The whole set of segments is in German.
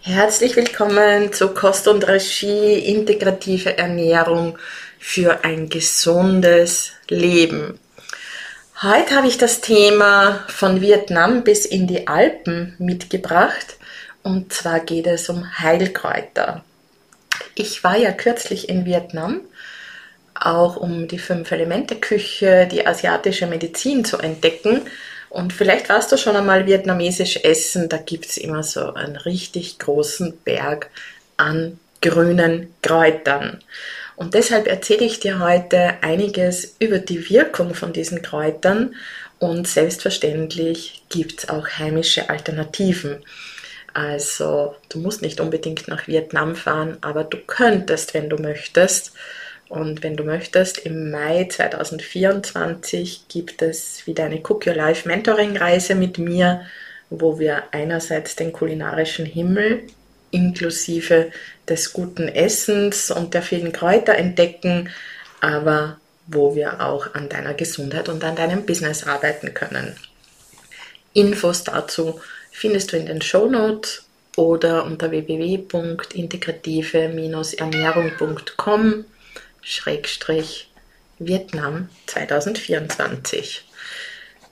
Herzlich willkommen zu Kost und Regie, integrative Ernährung für ein gesundes Leben. Heute habe ich das Thema von Vietnam bis in die Alpen mitgebracht und zwar geht es um Heilkräuter. Ich war ja kürzlich in Vietnam, auch um die Fünf-Elemente-Küche, die asiatische Medizin zu entdecken und vielleicht warst du schon einmal vietnamesisch essen, da gibt es immer so einen richtig großen Berg an grünen Kräutern. Und deshalb erzähle ich dir heute einiges über die Wirkung von diesen Kräutern und selbstverständlich gibt es auch heimische Alternativen. Also du musst nicht unbedingt nach Vietnam fahren, aber du könntest, wenn du möchtest. Und wenn du möchtest, im Mai 2024 gibt es wieder eine Cook Your Life Mentoring Reise mit mir, wo wir einerseits den kulinarischen Himmel inklusive des guten Essens und der vielen Kräuter entdecken, aber wo wir auch an deiner Gesundheit und an deinem Business arbeiten können. Infos dazu findest du in den Show Notes oder unter www.integrative-ernährung.com Schrägstrich Vietnam 2024.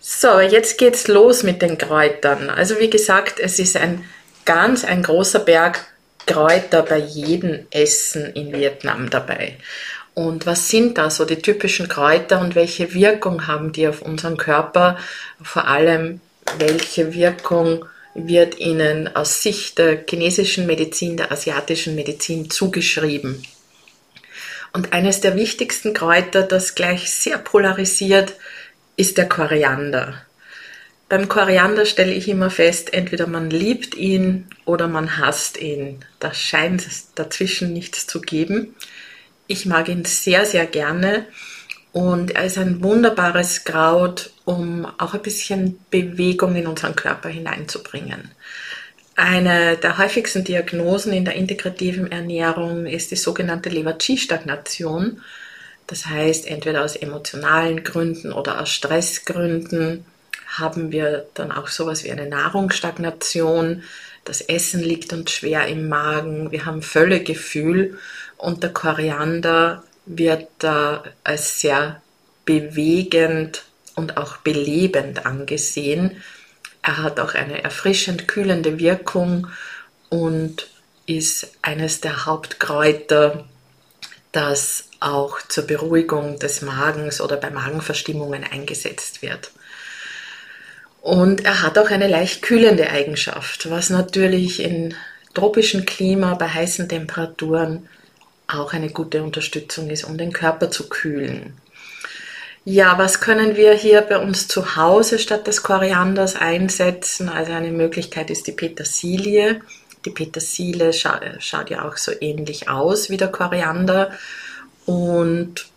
So, jetzt geht's los mit den Kräutern. Also wie gesagt, es ist ein ganz ein großer Berg Kräuter bei jedem Essen in Vietnam dabei. Und was sind da so die typischen Kräuter und welche Wirkung haben die auf unseren Körper? Vor allem, welche Wirkung wird ihnen aus Sicht der chinesischen Medizin, der asiatischen Medizin zugeschrieben? Und eines der wichtigsten Kräuter, das gleich sehr polarisiert, ist der Koriander. Beim Koriander stelle ich immer fest, entweder man liebt ihn oder man hasst ihn. Da scheint es dazwischen nichts zu geben. Ich mag ihn sehr, sehr gerne und er ist ein wunderbares Kraut, um auch ein bisschen Bewegung in unseren Körper hineinzubringen. Eine der häufigsten Diagnosen in der integrativen Ernährung ist die sogenannte Leber-Qi-Stagnation. Das heißt, entweder aus emotionalen Gründen oder aus Stressgründen haben wir dann auch sowas wie eine Nahrungsstagnation. Das Essen liegt uns schwer im Magen. Wir haben Völlegefühl und der Koriander wird da als sehr bewegend und auch belebend angesehen. Er hat auch eine erfrischend kühlende Wirkung und ist eines der Hauptkräuter, das auch zur Beruhigung des Magens oder bei Magenverstimmungen eingesetzt wird. Und er hat auch eine leicht kühlende Eigenschaft, was natürlich in tropischen Klima bei heißen Temperaturen auch eine gute Unterstützung ist, um den Körper zu kühlen. Ja, was können wir hier bei uns zu Hause statt des Korianders einsetzen? Also eine Möglichkeit ist die Petersilie. Die Petersilie scha schaut ja auch so ähnlich aus wie der Koriander und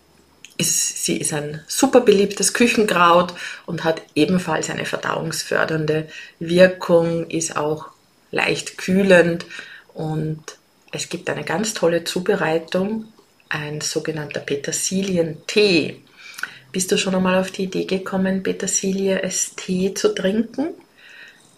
ist, sie ist ein super beliebtes Küchenkraut und hat ebenfalls eine verdauungsfördernde Wirkung, ist auch leicht kühlend und es gibt eine ganz tolle Zubereitung, ein sogenannter Petersilientee. Bist du schon einmal auf die Idee gekommen, Petersilie als Tee zu trinken?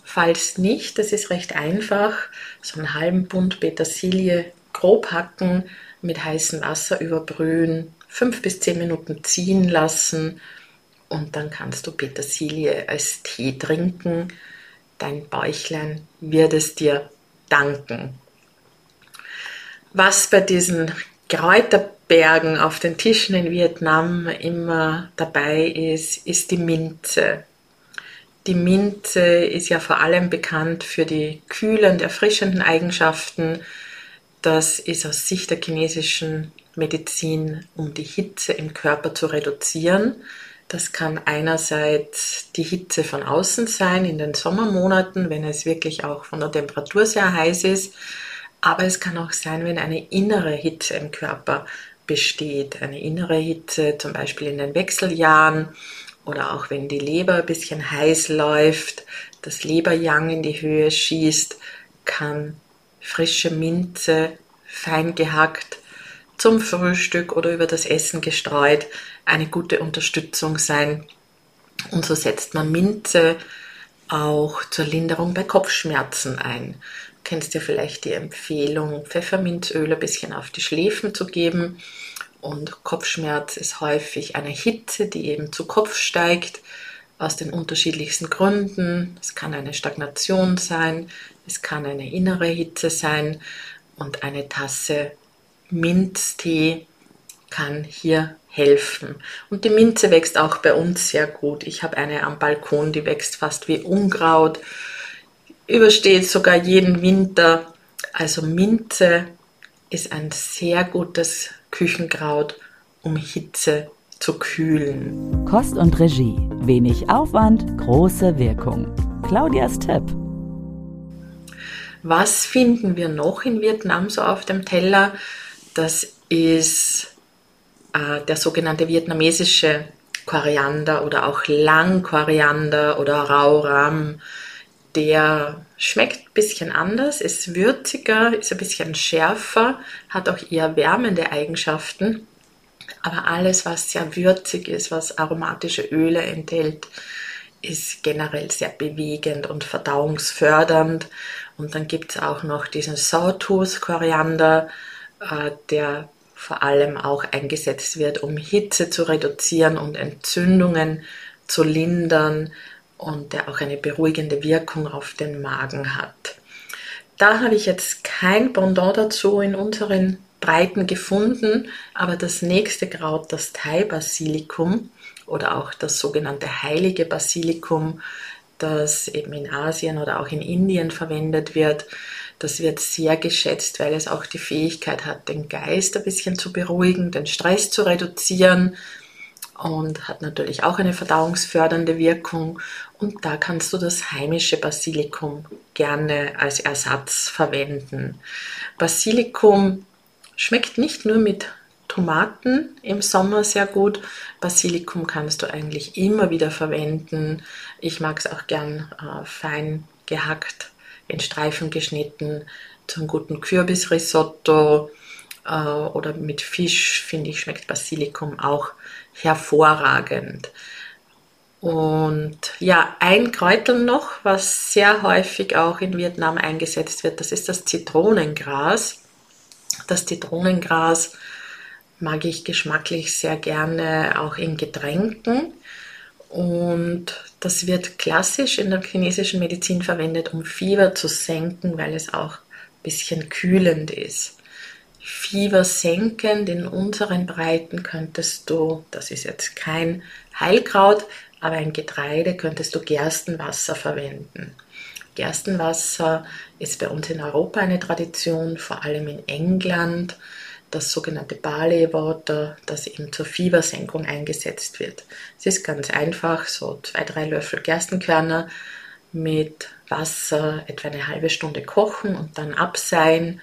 Falls nicht, das ist recht einfach. So einen halben Bund Petersilie grob hacken, mit heißem Wasser überbrühen, fünf bis zehn Minuten ziehen lassen und dann kannst du Petersilie als Tee trinken. Dein Bäuchlein wird es dir danken. Was bei diesen Kräuterbergen auf den Tischen in Vietnam immer dabei ist, ist die Minze. Die Minze ist ja vor allem bekannt für die kühlend erfrischenden Eigenschaften. Das ist aus Sicht der chinesischen Medizin, um die Hitze im Körper zu reduzieren. Das kann einerseits die Hitze von außen sein in den Sommermonaten, wenn es wirklich auch von der Temperatur sehr heiß ist, Aber es kann auch sein, wenn eine innere Hitze im Körper besteht. Eine innere Hitze zum Beispiel in den Wechseljahren oder auch wenn die Leber ein bisschen heiß läuft, das Leberjang in die Höhe schießt, kann frische Minze fein gehackt zum Frühstück oder über das Essen gestreut eine gute Unterstützung sein. Und so setzt man Minze auch zur Linderung bei Kopfschmerzen ein. Kennst ja vielleicht die Empfehlung, Pfefferminzöl ein bisschen auf die Schläfen zu geben. Und Kopfschmerz ist häufig eine Hitze, die eben zu Kopf steigt, aus den unterschiedlichsten Gründen. Es kann eine Stagnation sein, es kann eine innere Hitze sein und eine Tasse Minztee kann hier helfen. Und die Minze wächst auch bei uns sehr gut. Ich habe eine am Balkon, die wächst fast wie Unkraut, übersteht sogar jeden Winter. Also Minze ist ein sehr gutes Küchenkraut, um Hitze zu kühlen. Kost und Regie. Wenig Aufwand, große Wirkung. Claudias Tipp. Was finden wir noch in Vietnam so auf dem Teller? Das ist äh, der sogenannte vietnamesische Koriander oder auch Langkoriander oder Rauram. Der schmeckt ein bisschen anders, ist würziger, ist ein bisschen schärfer, hat auch eher wärmende Eigenschaften. Aber alles, was sehr würzig ist, was aromatische Öle enthält, ist generell sehr bewegend und verdauungsfördernd. Und dann gibt es auch noch diesen Sawtooth-Koriander, äh, der vor allem auch eingesetzt wird, um Hitze zu reduzieren und Entzündungen zu lindern und der auch eine beruhigende Wirkung auf den Magen hat. Da habe ich jetzt kein Pendant dazu in unseren Breiten gefunden, aber das nächste Kraut, das Thai-Basilikum oder auch das sogenannte heilige Basilikum, das eben in Asien oder auch in Indien verwendet wird, das wird sehr geschätzt, weil es auch die Fähigkeit hat, den Geist ein bisschen zu beruhigen, den Stress zu reduzieren und hat natürlich auch eine verdauungsfördernde Wirkung. Und da kannst du das heimische Basilikum gerne als Ersatz verwenden. Basilikum schmeckt nicht nur mit Tomaten im Sommer sehr gut. Basilikum kannst du eigentlich immer wieder verwenden. Ich mag es auch gern äh, fein gehackt in Streifen geschnitten zum guten Kürbisrisotto äh, oder mit Fisch, finde ich, schmeckt Basilikum auch hervorragend. Und ja, ein Kräutel noch, was sehr häufig auch in Vietnam eingesetzt wird, das ist das Zitronengras. Das Zitronengras mag ich geschmacklich sehr gerne auch in Getränken. Und das wird klassisch in der chinesischen Medizin verwendet, um Fieber zu senken, weil es auch ein bisschen kühlend ist. Fieber senkend in unseren Breiten könntest du, das ist jetzt kein Heilkraut, aber ein Getreide könntest du Gerstenwasser verwenden. Gerstenwasser ist bei uns in Europa eine Tradition, vor allem in England das sogenannte Barley Water, das eben zur Fiebersenkung eingesetzt wird. Es ist ganz einfach, so zwei, drei Löffel Gerstenkörner mit Wasser etwa eine halbe Stunde kochen und dann abseihen.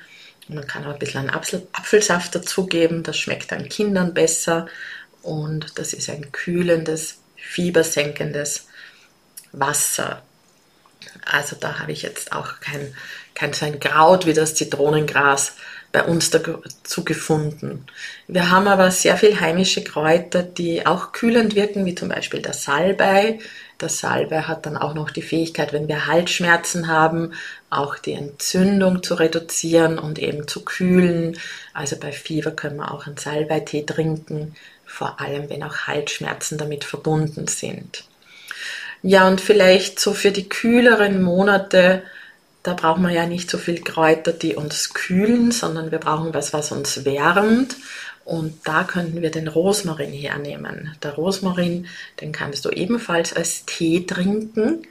Man kann auch ein bisschen Apfel, Apfelsaft dazugeben, das schmeckt dann Kindern besser und das ist ein kühlendes, fiebersenkendes Wasser. Also da habe ich jetzt auch kein, kein so ein Kraut wie das Zitronengras bei uns dazu gefunden. Wir haben aber sehr viel heimische Kräuter, die auch kühlend wirken, wie zum Beispiel der Salbei. Der Salbei hat dann auch noch die Fähigkeit, wenn wir Halsschmerzen haben, auch die Entzündung zu reduzieren und eben zu kühlen. Also bei Fieber können wir auch einen Salbeitee trinken, vor allem wenn auch Halsschmerzen damit verbunden sind. Ja, und vielleicht so für die kühleren Monate da brauchen wir ja nicht so viel Kräuter, die uns kühlen, sondern wir brauchen was, was uns wärmt. Und da könnten wir den Rosmarin hernehmen. Der Rosmarin, den kannst du ebenfalls als Tee trinken.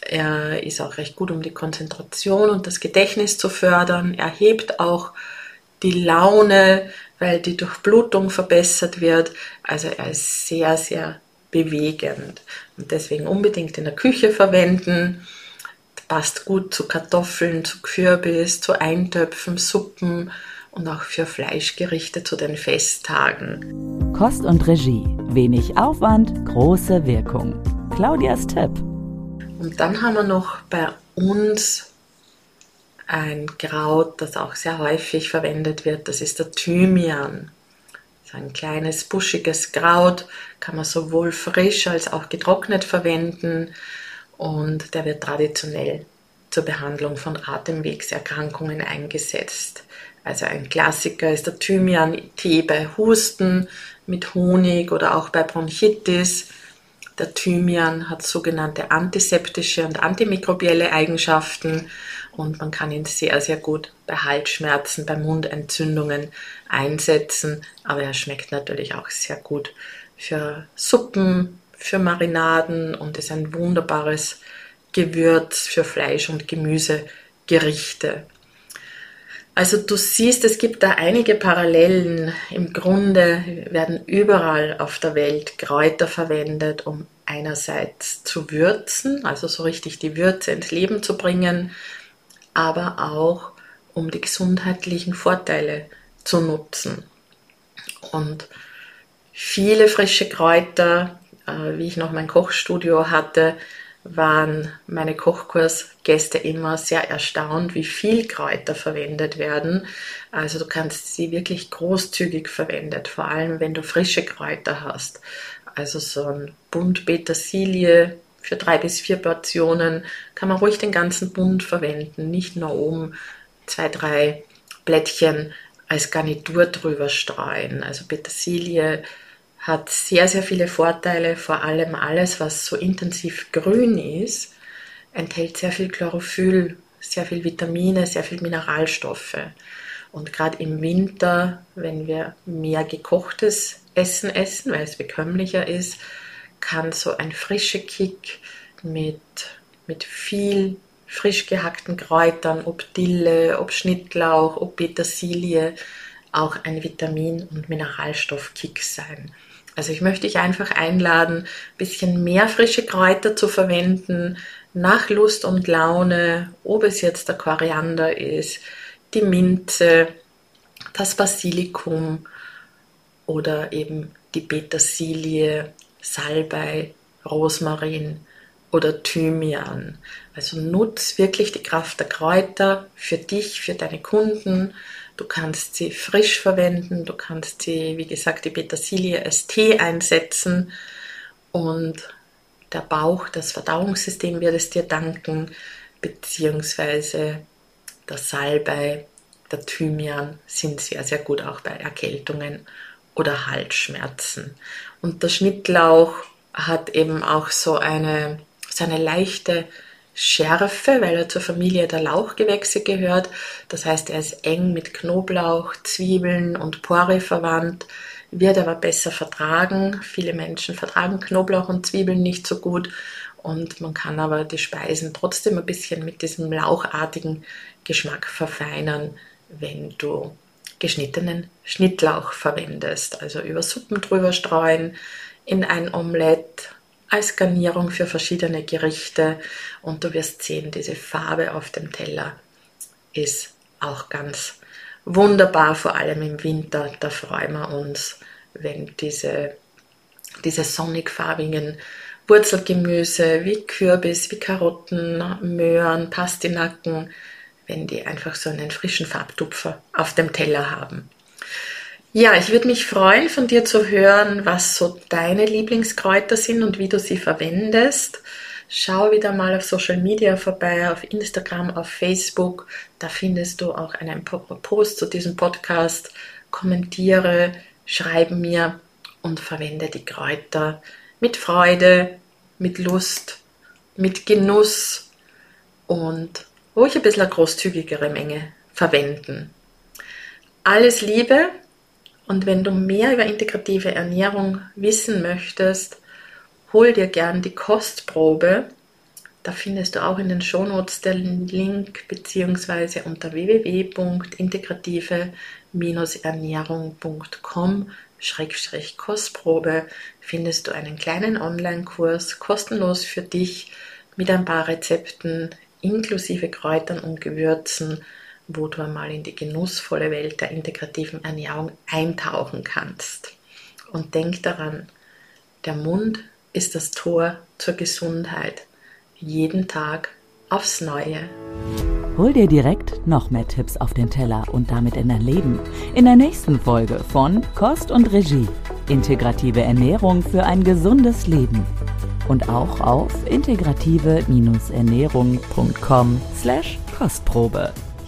Er ist auch recht gut, um die Konzentration und das Gedächtnis zu fördern. Er hebt auch die Laune, weil die Durchblutung verbessert wird. Also er ist sehr, sehr bewegend. Und deswegen unbedingt in der Küche verwenden passt gut zu Kartoffeln, zu Kürbis, zu Eintöpfen, Suppen und auch für Fleischgerichte zu den Festtagen. Kost und Regie. Wenig Aufwand, große Wirkung. Claudias Tipp. Und dann haben wir noch bei uns ein Kraut, das auch sehr häufig verwendet wird. Das ist der Thymian. So ein kleines buschiges Kraut kann man sowohl frisch als auch getrocknet verwenden und der wird traditionell zur Behandlung von Atemwegserkrankungen eingesetzt. Also ein Klassiker ist der Thymian-Tee bei Husten mit Honig oder auch bei Bronchitis. Der Thymian hat sogenannte antiseptische und antimikrobielle Eigenschaften und man kann ihn sehr, sehr gut bei Halsschmerzen, bei Mundentzündungen einsetzen. Aber er schmeckt natürlich auch sehr gut für Suppen, für Marinaden und ist ein wunderbares Gewürz für Fleisch- und Gemüsegerichte. Also du siehst, es gibt da einige Parallelen. Im Grunde werden überall auf der Welt Kräuter verwendet, um einerseits zu würzen, also so richtig die Würze ins Leben zu bringen, aber auch um die gesundheitlichen Vorteile zu nutzen. Und viele frische Kräuter äh, wie ich noch mein Kochstudio hatte, waren meine Kochkursgäste immer sehr erstaunt, wie viel Kräuter verwendet werden. Also du kannst sie wirklich großzügig verwendet, vor allem wenn du frische Kräuter hast. Also so ein Bund Petersilie für drei bis vier Portionen kann man ruhig den ganzen Bund verwenden, nicht nur oben zwei, drei Blättchen als Garnitur drüber streuen. Also Petersilie hat sehr, sehr viele Vorteile, vor allem alles, was so intensiv grün ist, enthält sehr viel Chlorophyll, sehr viel Vitamine, sehr viel Mineralstoffe. Und gerade im Winter, wenn wir mehr gekochtes Essen essen, weil es bekömmlicher ist, kann so ein frischer Kick mit, mit viel frisch gehackten Kräutern, ob Dille, ob Schnittlauch, ob Petersilie, auch ein Vitamin- und Mineralstoffkick sein. Also ich möchte dich einfach einladen, ein bisschen mehr frische Kräuter zu verwenden, nach Lust und Laune, ob es jetzt der Koriander ist, die Minze, das Basilikum oder eben die Petersilie, Salbei, Rosmarin oder Thymian. Also nutz wirklich die Kraft der Kräuter für dich, für deine Kunden. Du kannst sie frisch verwenden, du kannst sie, wie gesagt, die Petersilie als Tee einsetzen. Und der Bauch, das Verdauungssystem wird es dir danken, beziehungsweise der Salbei, der Thymian sind sehr, sehr gut auch bei Erkältungen oder Halsschmerzen. Und der Schnittlauch hat eben auch so eine, so eine leichte Schärfe, weil er zur Familie der Lauchgewächse gehört. Das heißt, er ist eng mit Knoblauch, Zwiebeln und Porree verwandt, wird aber besser vertragen. Viele Menschen vertragen Knoblauch und Zwiebeln nicht so gut und man kann aber die Speisen trotzdem ein bisschen mit diesem lauchartigen Geschmack verfeinern, wenn du geschnittenen Schnittlauch verwendest. Also über Suppen drüber streuen, in ein Omelett als Garnierung für verschiedene Gerichte und du wirst sehen, diese Farbe auf dem Teller ist auch ganz wunderbar, vor allem im Winter. Da freuen wir uns, wenn diese, diese sonnigfarbigen Wurzelgemüse wie Kürbis, wie Karotten, Möhren, Pastinaken, wenn die einfach so einen frischen Farbtupfer auf dem Teller haben. Ja, ich würde mich freuen, von dir zu hören, was so deine Lieblingskräuter sind und wie du sie verwendest. Schau wieder mal auf Social Media vorbei, auf Instagram, auf Facebook. Da findest du auch einen Post zu diesem Podcast. Kommentiere, schreibe mir und verwende die Kräuter mit Freude, mit Lust, mit Genuss und ruhig ein bisschen eine großzügigere Menge verwenden. Alles Liebe und wenn du mehr über integrative Ernährung wissen möchtest, hol dir gern die Kostprobe. Da findest du auch in den Shownotes den Link beziehungsweise unter www.integrative-ernährung.com Kostprobe findest du einen kleinen Online-Kurs kostenlos für dich mit ein paar Rezepten inklusive Kräutern und Gewürzen, wo du einmal in die genussvolle Welt der integrativen Ernährung eintauchen kannst. Und denk daran, der Mund ist das Tor zur Gesundheit. Jeden Tag aufs Neue. Hol dir direkt noch mehr Tipps auf den Teller und damit in dein Leben. In der nächsten Folge von Kost und Regie. Integrative Ernährung für ein gesundes Leben. Und auch auf integrative-ernährung.com slash Kostprobe.